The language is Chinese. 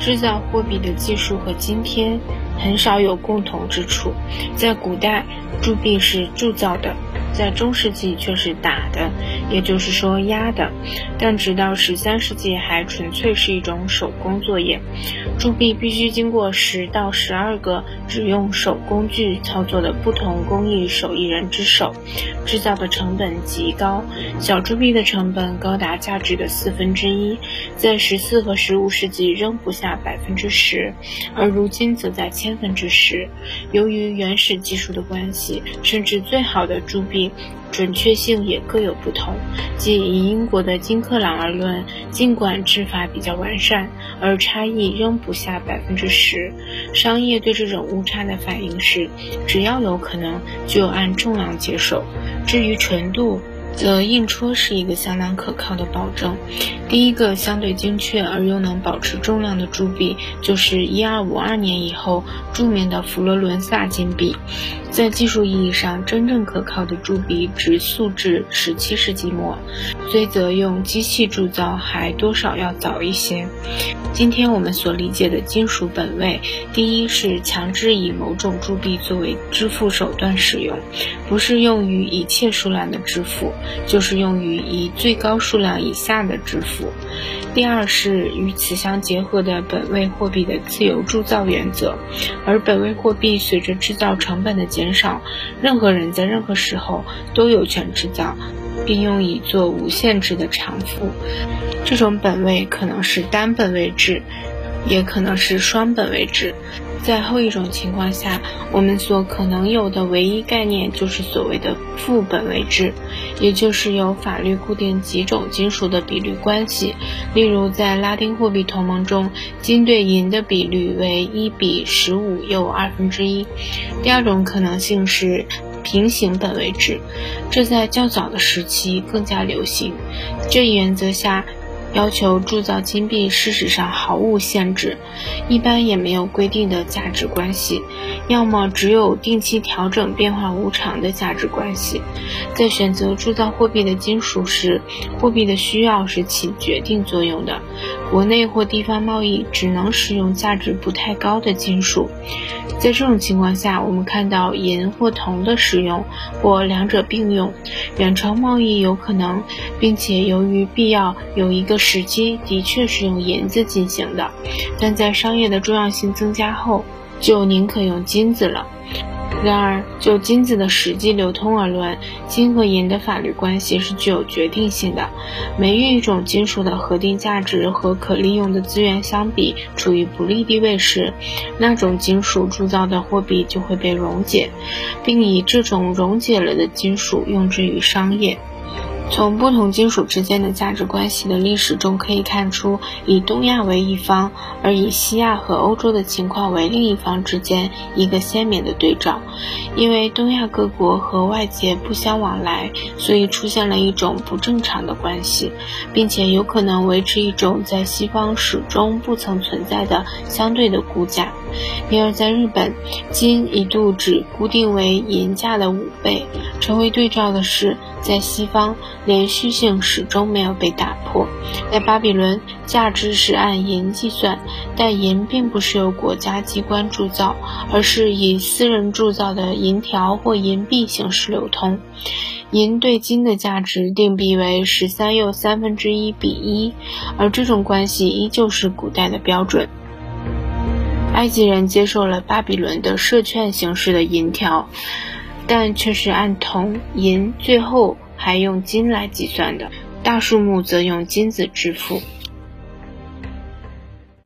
制造货币的技术和今天很少有共同之处。在古代，铸币是铸造的。在中世纪却是打的，也就是说压的，但直到十三世纪还纯粹是一种手工作业。铸币必须经过十到十二个只用手工具操作的不同工艺手艺人之手，制造的成本极高。小铸币的成本高达价值的四分之一，在十四和十五世纪仍不下百分之十，而如今则在千分之十。由于原始技术的关系，甚至最好的铸币。准确性也各有不同。即以英国的金克朗而论，尽管制法比较完善，而差异仍不下百分之十。商业对这种误差的反应是：只要有可能，就按重量接受。至于纯度，则印戳是一个相当可靠的保证。第一个相对精确而又能保持重量的铸币，就是1252年以后著名的佛罗伦萨金币。在技术意义上，真正可靠的铸币直溯至17世纪末，虽则用机器铸造还多少要早一些。今天我们所理解的金属本位，第一是强制以某种铸币作为支付手段使用，不是用于一切数量的支付，就是用于以最高数量以下的支付。第二是与此相结合的本位货币的自由铸造原则，而本位货币随着制造成本的减少，任何人在任何时候都有权制造，并用以做无限制的偿付。这种本位可能是单本位制，也可能是双本位制。在后一种情况下，我们所可能有的唯一概念就是所谓的副本位制，也就是由法律固定几种金属的比率关系。例如，在拉丁货币同盟中，金对银的比率为一比十五又二分之一。第二种可能性是平行本位制，这在较早的时期更加流行。这一原则下。要求铸造金币，事实上毫无限制，一般也没有规定的价值关系，要么只有定期调整、变化无常的价值关系。在选择铸造货币的金属时，货币的需要是起决定作用的。国内或地方贸易只能使用价值不太高的金属。在这种情况下，我们看到银或铜的使用，或两者并用。远程贸易有可能，并且由于必要，有一个时机的确是用银子进行的，但在商业的重要性增加后，就宁可用金子了。然而，就金子的实际流通而论，金和银的法律关系是具有决定性的。每遇一种金属的核定价值和可利用的资源相比处于不利地位时，那种金属铸造的货币就会被溶解，并以这种溶解了的金属用之于商业。从不同金属之间的价值关系的历史中可以看出，以东亚为一方，而以西亚和欧洲的情况为另一方之间一个鲜明的对照。因为东亚各国和外界不相往来，所以出现了一种不正常的关系，并且有可能维持一种在西方始终不曾存在的相对的估价。因而，在日本，金一度只固定为银价的五倍。成为对照的是，在西方，连续性始终没有被打破。在巴比伦，价值是按银计算，但银并不是由国家机关铸造，而是以私人铸造的银条或银币形式流通。银对金的价值定币为十三又三分之一比一，而这种关系依旧是古代的标准。埃及人接受了巴比伦的设券形式的银条，但却是按铜、银，最后还用金来计算的，大数目则用金子支付。